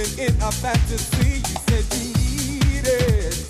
Living in a fantasy. You said you needed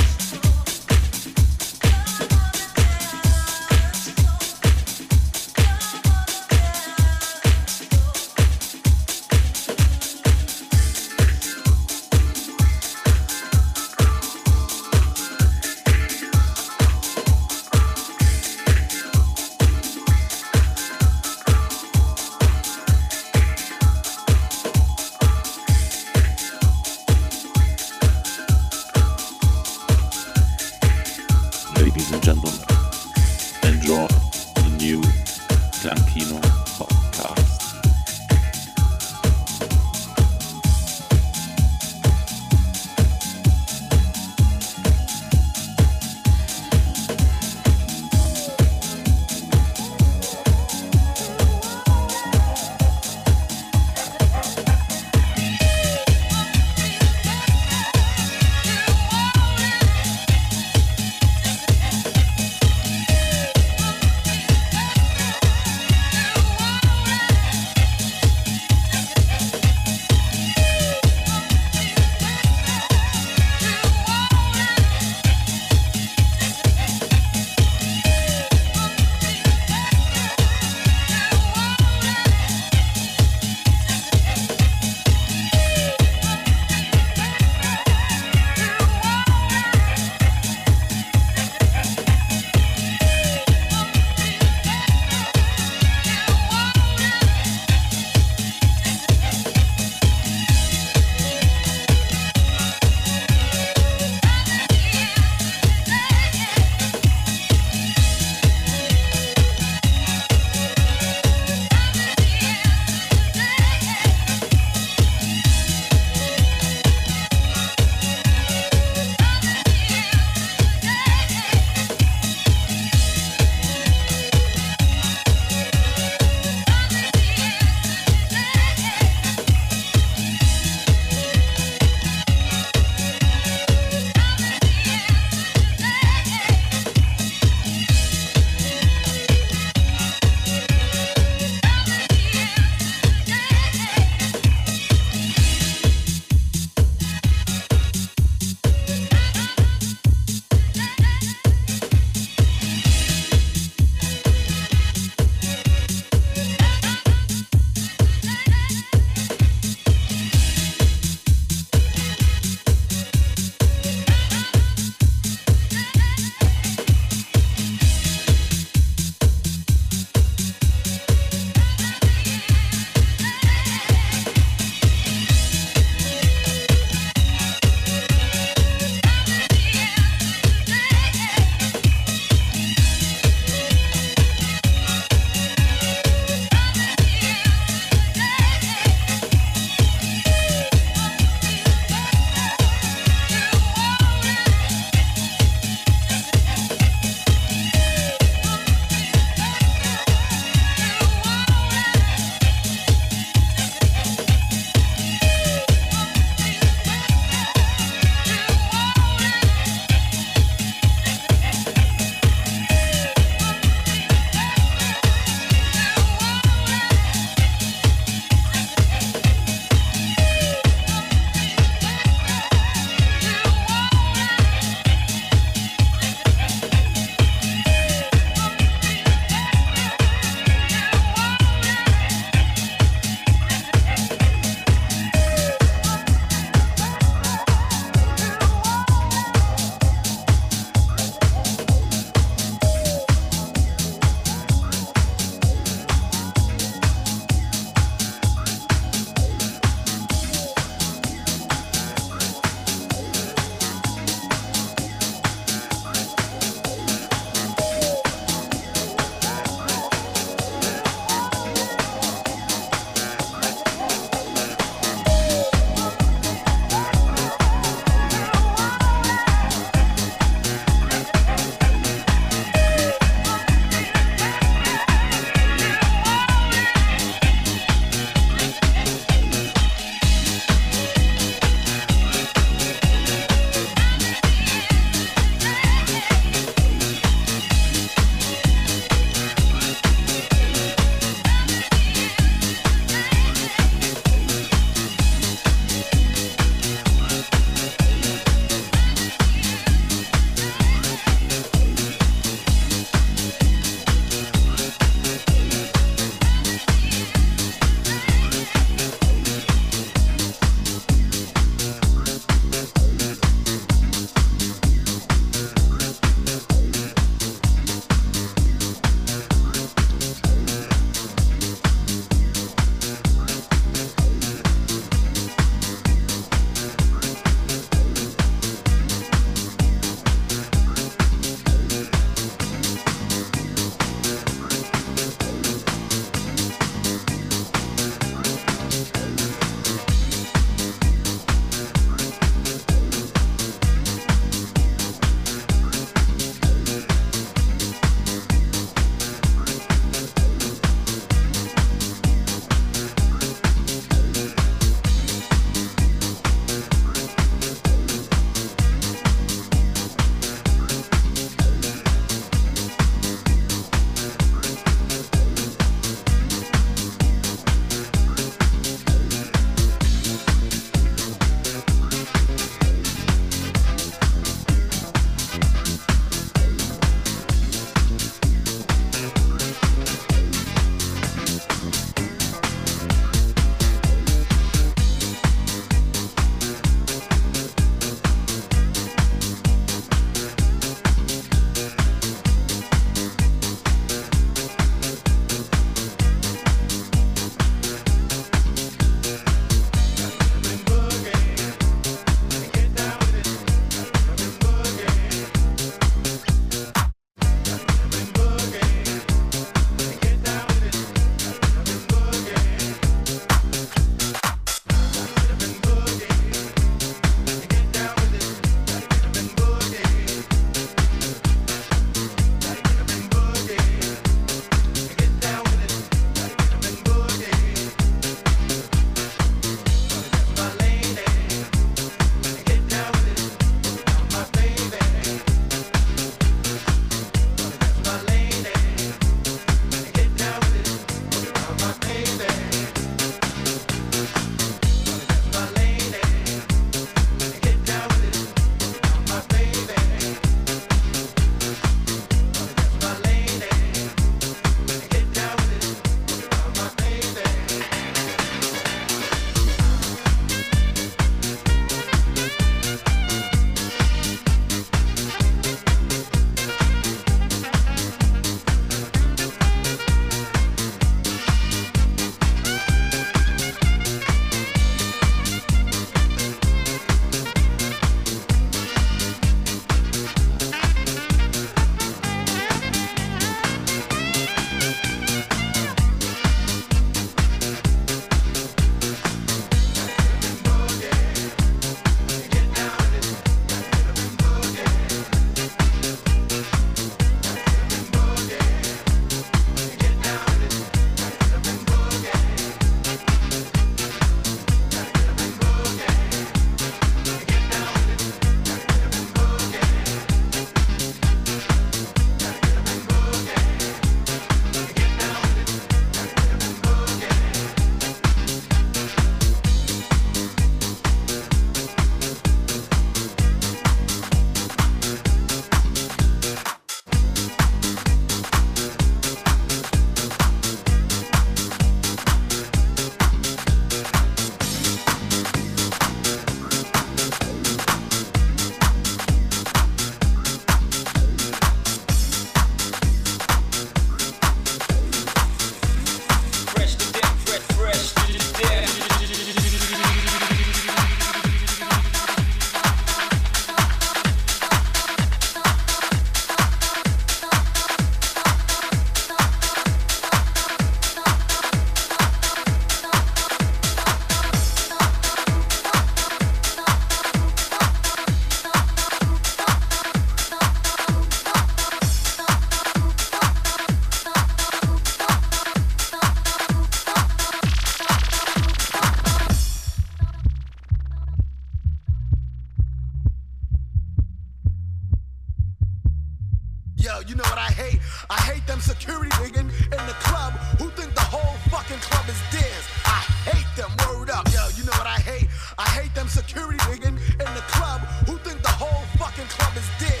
you know what I hate? I hate them security niggas in the club who think the whole fucking club is dead.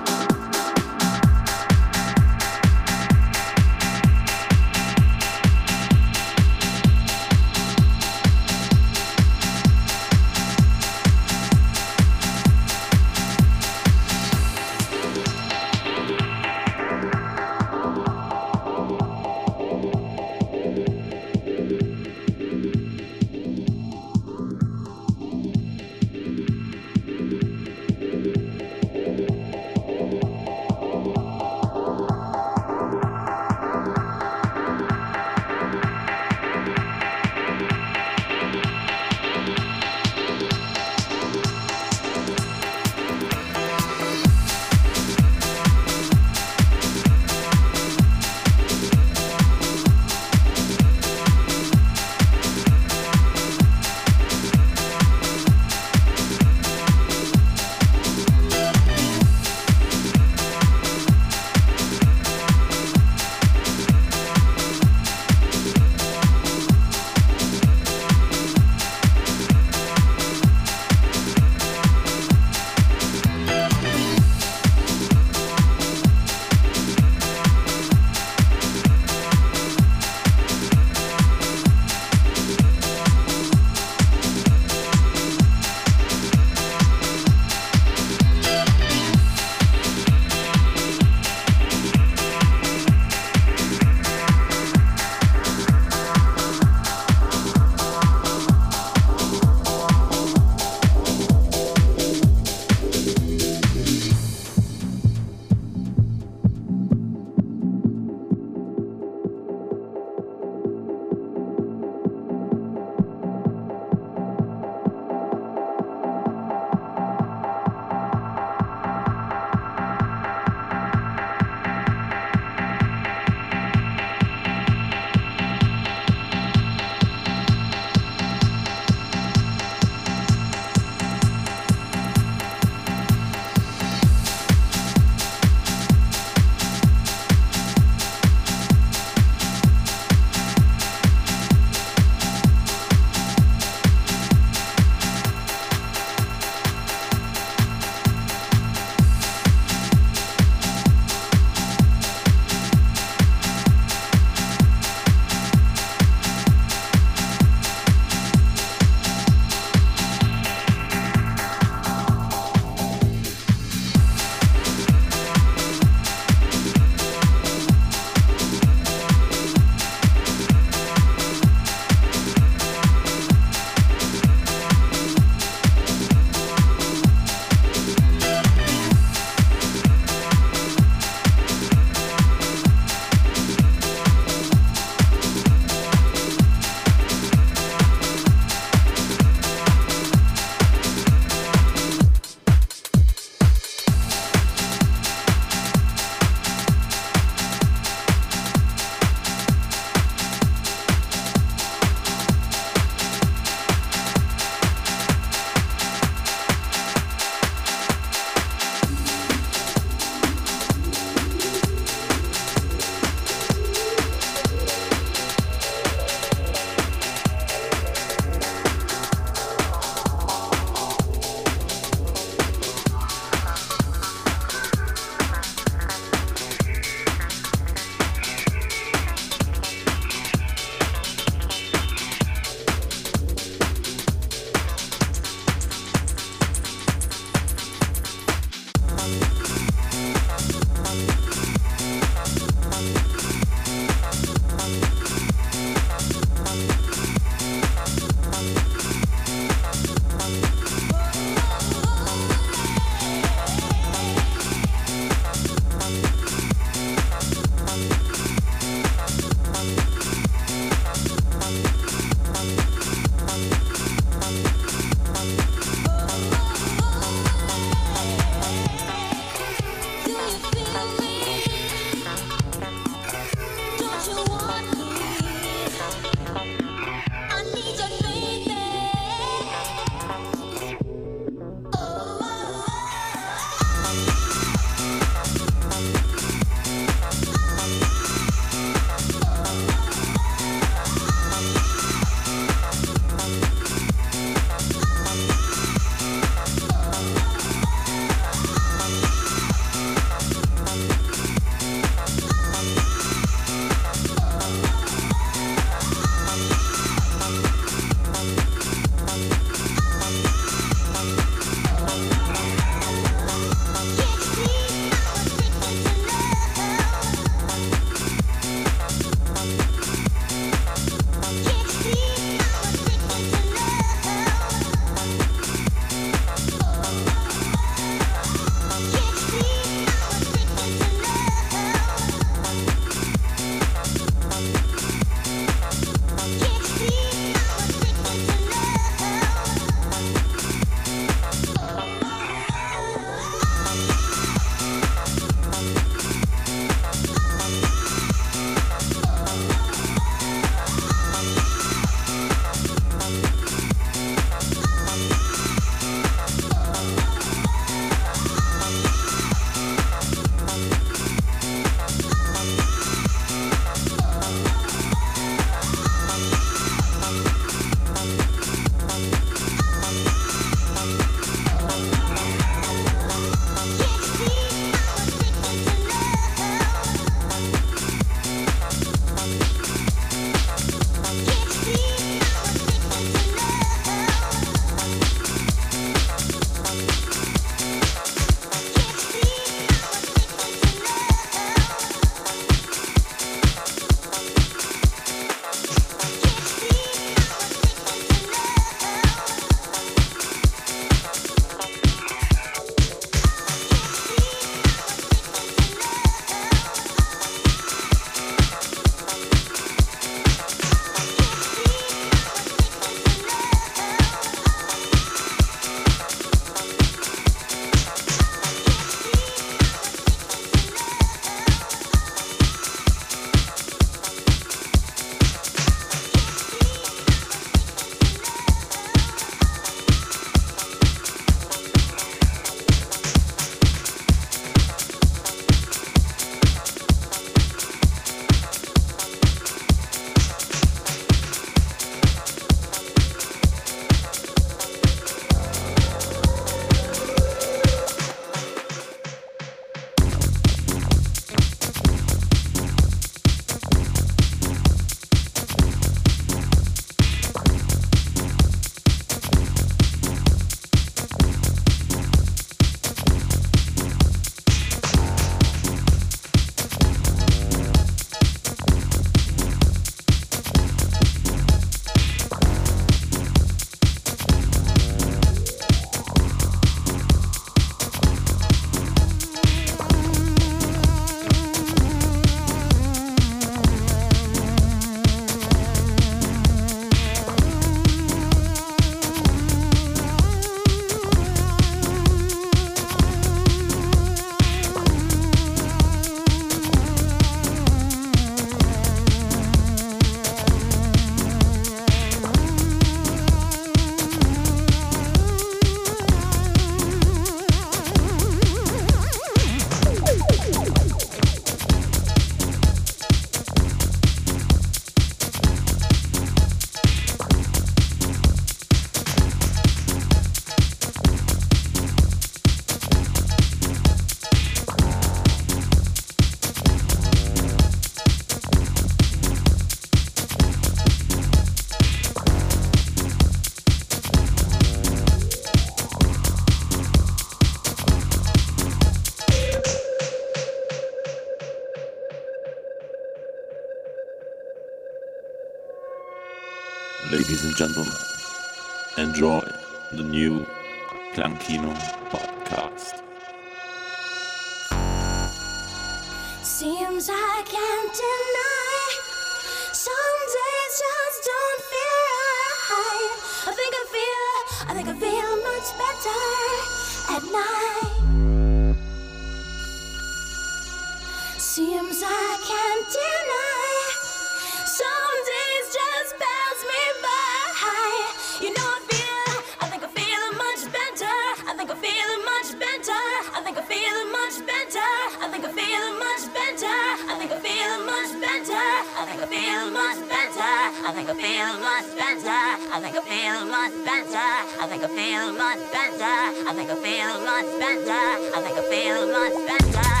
Think I feel much better. I think I feel much better. I think I feel much better. I think I feel much better. I think I feel much better. I think I feel much better. I think I feel much better. I think I feel much better.